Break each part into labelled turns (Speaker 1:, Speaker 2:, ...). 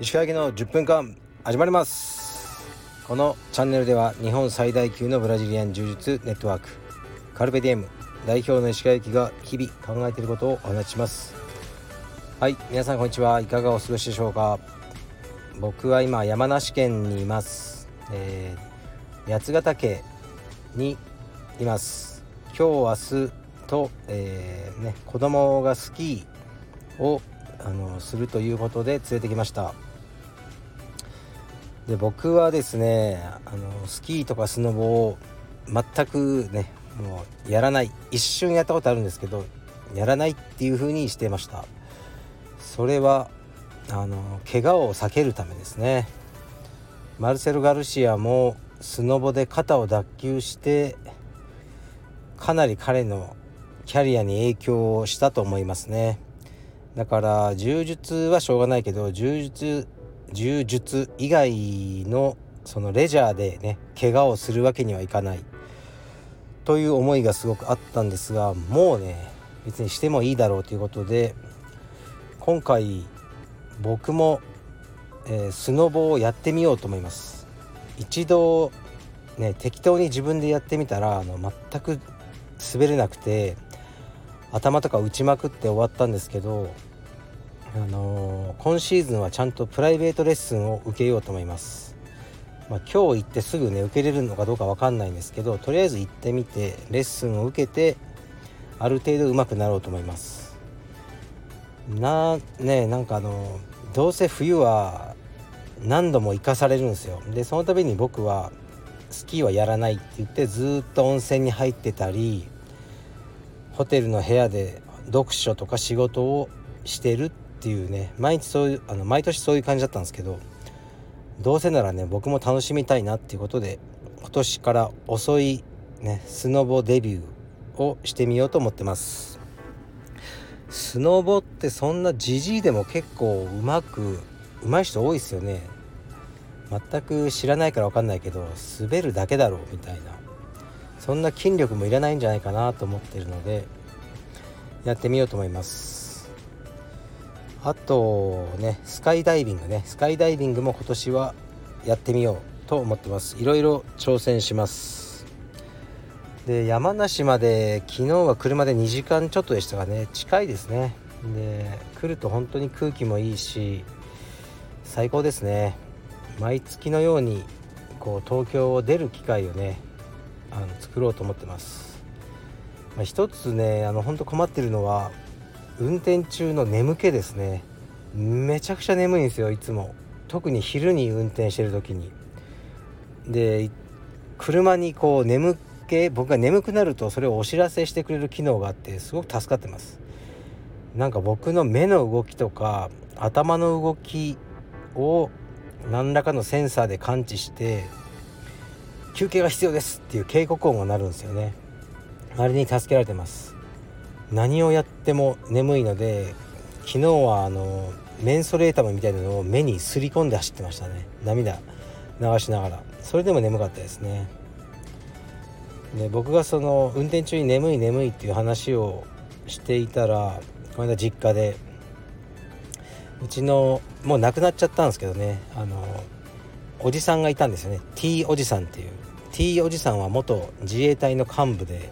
Speaker 1: 石川家の10分間始まります。このチャンネルでは日本最大級のブラジリアン柔術ネットワークカルペディエム代表の石川行が日々考えていることをお話しします。はい皆さんこんにちは。いかがお過ごしでしょうか？僕は今山梨県にいます、えー、八ヶ岳にいます。今日明日と、えー、ね、子供がスキーをあのするということで連れてきました。で僕はですねあのスキーとかスノボを全くねもうやらない。一瞬やったことあるんですけどやらないっていう風にしてました。それはあの怪我を避けるためですね。マルセル・ガルシアもスノボで肩を脱臼してかなり彼のキャリアに影響したと思いますね。だから柔術はしょうがないけど柔術柔術以外のそのレジャーでね怪我をするわけにはいかない。という思いがすごくあったんですがもうね別にしてもいいだろうということで今回僕も、えー、スノボをやってみようと思います。一度ね適当に自分でやってみたらあの全く滑れなくて頭とか打ちまくって終わったんですけどあのー、今シーズンはちゃんとプライベートレッスンを受けようと思います。まあ、今日行ってすぐね受けれるのかどうか分かんないんですけどとりあえず行ってみてレッスンを受けてある程度上手くなろうと思います。なねなんかあのどうせ冬は何度も行かされるんですよ。でその度に僕はスキーはやらないって言ってずっと温泉に入ってたりホテルの部屋で読書とか仕事をしてるっていうね毎日そういうあの毎年そういう感じだったんですけどどうせならね僕も楽しみたいなっていうことで今年から遅いねスノボデビューをしてみようと思ってます。スノボってそんなじじいでも結構うまくうまい人多いですよね。全く知らないから分かんないけど滑るだけだろうみたいな。そんな筋力もいらないんじゃないかなと思ってるのでやってみようと思います。あとねスカイダイビングね。スカイダイビングも今年はやってみようと思ってます。いろいろ挑戦します。で山梨まで昨日は車で2時間ちょっとでしたがね。近いですね。で来ると本当に空気もいいし最高ですね。毎月のようにこう東京を出る機会をねあの作ろうと思ってます、まあ、一つねあの本当困ってるのは運転中の眠気ですね。めちゃくちゃ眠いんですよいつも。特に昼に運転してる時に。で車にこう眠気僕が眠くなるとそれをお知らせしてくれる機能があってすごく助かってます。なんか僕の目の動きとか頭の動きを何らかのセンサーで感知して休憩が必要ですっていう警告音が鳴るんですよね。あれに助けられてます。何をやっても眠いので昨日はあのメンソレータムみたいなのを目にすり込んで走ってましたね。涙流しながら。それでも眠かったですね。で僕がその運転中に眠い眠いっていう話をしていたらこの間実家でうちのもう亡くなっちゃったんですけどね。あのおじさんがいたんですよね。T おじさんっていう。T おじさんは元自衛隊の幹部で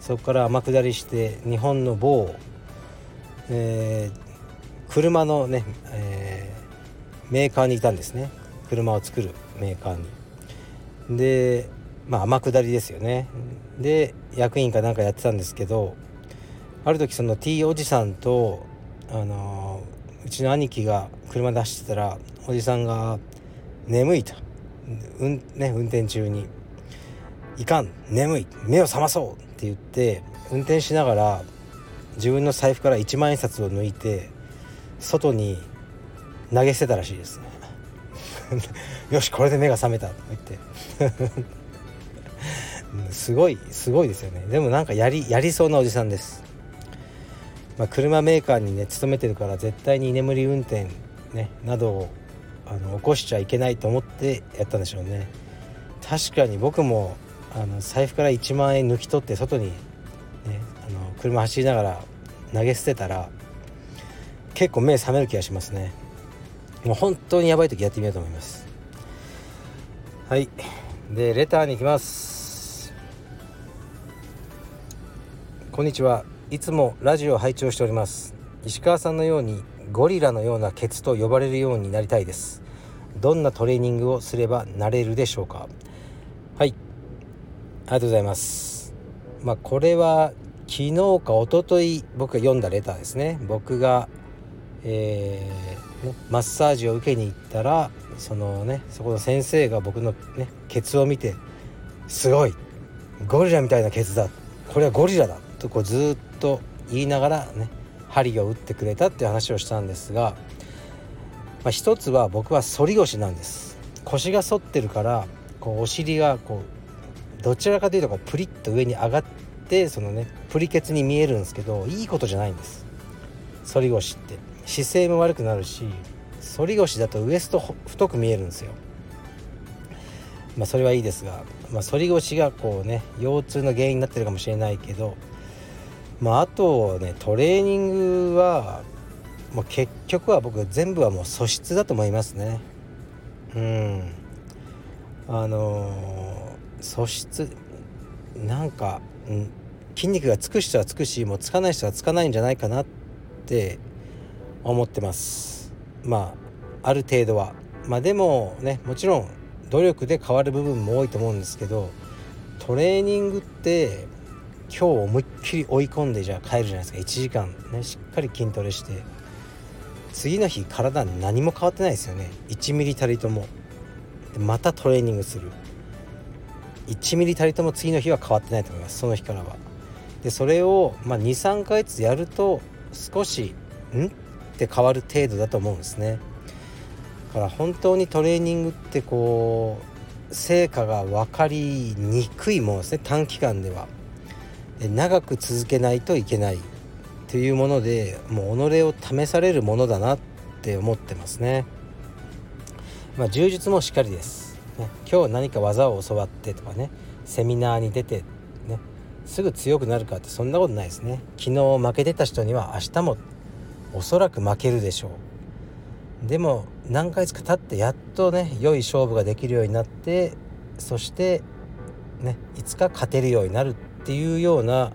Speaker 1: そこから天下りして日本の某、えー、車のね、えー、メーカーにいたんですね車を作るメーカーに。でまあ天下りですよね。で役員かなんかやってたんですけどある時その T おじさんとあのー、うちの兄貴が車で走ってたらおじさんが「眠い」と、うんね、運転中に「いかん眠い目を覚まそう」って言って運転しながら自分の財布から1万円札を抜いて外に投げ捨てたらしいですね。よしこれで目が覚めたと言って。すごいすごいですよね。でもなんかやりやりそうなおじさんです、まあ、車メーカーにね勤めてるから絶対に居眠り運転ねなどをあの起こしちゃいけないと思ってやったんでしょうね。確かに僕もあの財布から1万円抜き取って外に、ね、あの車走りながら投げ捨てたら結構目覚める気がしますね。もう本当にやばい時やってみようと思います。はい。でレターに行きます。こんにちは。いつもラジオを拝聴しております。石川さんのようにゴリラのようなケツと呼ばれるようになりたいです。どんなトレーニングをすればなれるでしょうか。はい。りがとうございます。まあこれは昨日か一昨日僕が読んだレターですね。僕がえー、マッサージを受けに行ったらそのねそこの先生が僕のねケツを見て「すごいゴリラみたいなケツだ。これはゴリラだ」とこうずっと言いながらね針を打ってくれたっていう話をしたんですが、まあ、一つは僕は反り腰なんです。腰が反ってるからこうお尻がこうどちらかというとこうプリッと上に上がってそのねプリケツに見えるんですけどいいことじゃないんです。反り腰って。姿勢も悪くなるし反り腰だとウエスト太く見えるんですよ。まあそれはいいですが、まあ、反り腰がこうね腰痛の原因になってるかもしれないけどまああとねトレーニングはもう結局は僕全部はもう素質だと思いますね。うん。あのー、素質なんか、うん、筋肉がつく人はつくしもうつかない人はつかないんじゃないかなって思ってます。まあある程度は。まあでもねもちろん努力で変わる部分も多いと思うんですけどトレーニングって今日思いっきり追い込んでじゃあ帰るじゃないですか。1時間。ねしっかり筋トレして。次の日体何も変わってないですよね。1ミリたりとも。またトレーニングする。1ミリたりとも次の日は変わってないと思います。その日からは。でそれを、まあ、23ヶ月やると少しん？って変わる程度だと思うんですね。だから本当にトレーニングってこう成果が分かりにくいものですね。短期間では。で長く続けないといけないというものでもう己を試されるものだなって思ってますね。まあ充実もしっかりです、ね、今日何か技を教わってとかねセミナーに出てねすぐ強くなるかってそんなことないですね昨日負けてた人には明日もおそらく負けるでしょうでも何回か経ってやっとね良い勝負ができるようになってそしてねいつか勝てるようになるっていうような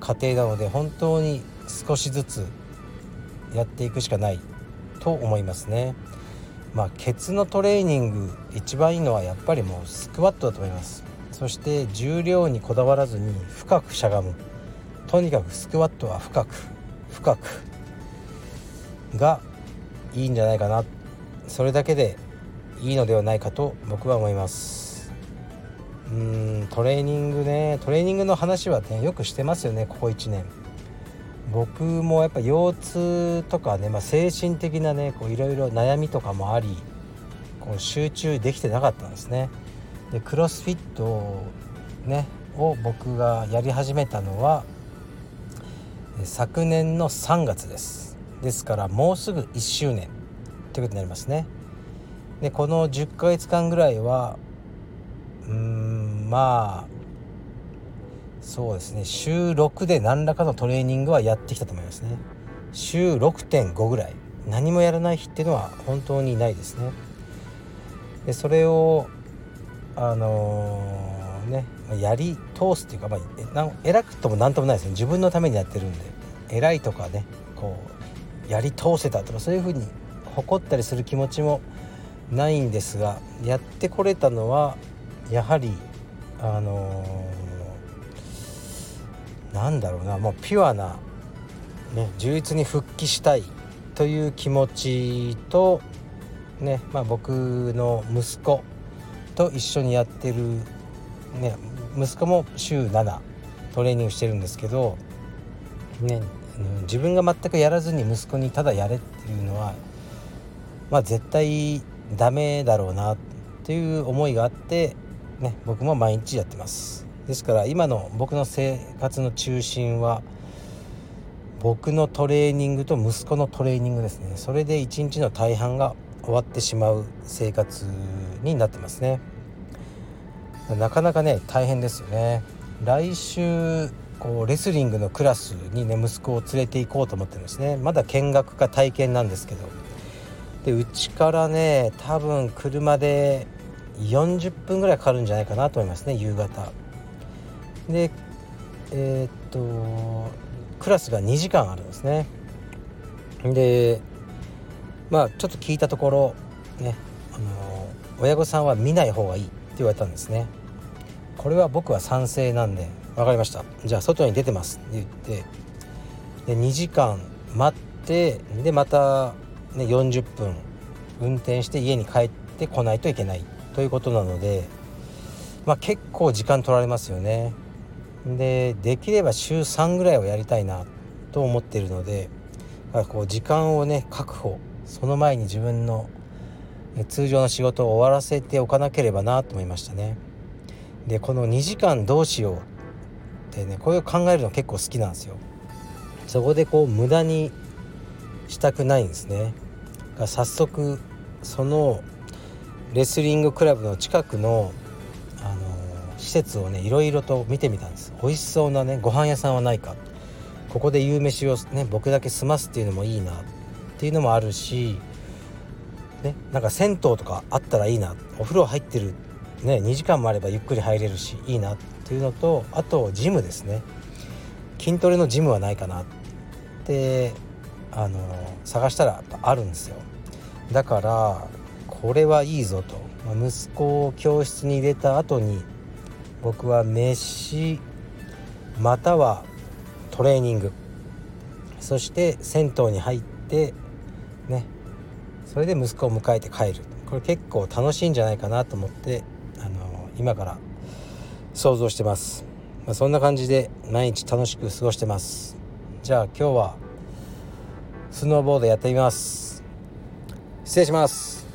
Speaker 1: 過程なので本当に少しずつやっていくしかないと思いますね。まあ、ケツのトレーニング一番いいのはやっぱりもうスクワットだと思います。そして重量にこだわらずに深くしゃがむ。とにかくスクワットは深く深くがいいんじゃないかな。それだけでいいのではないかと僕は思います。うんトレーニングね。トレーニングの話はねよくしてますよねここ1年。僕もやっぱ腰痛とかね、まあ、精神的なねいろいろ悩みとかもありこう集中できてなかったんですね。でクロスフィットねを僕がやり始めたのは昨年の3月です。ですからもうすぐ1周年ということになりますね。でこの10ヶ月間ぐらいはうんまあそうですね。週6で何らかのトレーニングはやってきたと思いますね。週6.5ぐらい。何もやらない日っていうのは本当にないですね。でそれをあのー、ねやり通すっていうか、まあ、偉くとも何ともないですね。自分のためにやってるんで。偉いとかねこうやり通せたとかそういうふうに誇ったりする気持ちもないんですがやってこれたのはやはりあのー、なんだろうなもうピュアな、ね、充実に復帰したいという気持ちと、ねまあ、僕の息子と一緒にやってる、ね、息子も週7トレーニングしてるんですけど、ね、自分が全くやらずに息子にただやれっていうのはまあ絶対ダメだろうなっていう思いがあって、ね、僕も毎日やってます。ですから今の僕の生活の中心は僕のトレーニングと息子のトレーニングですね。それで一日の大半が終わってしまう生活になってますね。なかなかね大変ですよね。来週こうレスリングのクラスにね息子を連れて行こうと思ってるんですね。まだ見学か体験なんですけど。でうちからね多分車で40分ぐらいかかるんじゃないかなと思いますね夕方。でえー、っとクラスが2時間あるんですね。でまあちょっと聞いたところねあの親御さんは見ない方がいいって言われたんですね。これは僕は賛成なんで分かりました。じゃあ外に出てますって言ってで2時間待ってでまた、ね、40分運転して家に帰ってこないといけないということなので、まあ、結構時間取られますよね。でできれば週3ぐらいはやりたいなと思っているのでこう時間をね確保その前に自分の通常の仕事を終わらせておかなければなと思いましたね。でこの2時間どうしようってねこういう考えるの結構好きなんですよ。そこでこう無駄にしたくないんですね。早速そのレスリングクラブの近く、の施設をねいろいろと見てみたんです。美味しそうなねご飯屋さんはないか。ここで夕飯をね僕だけ済ますっていうのもいいなっていうのもあるしねなんか銭湯とかあったらいいな。お風呂入ってるね2時間もあればゆっくり入れるしいいなっていうのとあとジムですね。筋トレのジムはないかなってあの探したらあるんですよ。だからこれはいいぞと、息子を教室に入れた後に僕は飯またはトレーニング。そして銭湯に入ってね。それで息子を迎えて帰る。これ結構楽しいんじゃないかなと思ってあの今から想像してます、まあ、そんな感じで毎日楽しく過ごしてます。じゃあ今日はスノーボードやってみます。失礼します。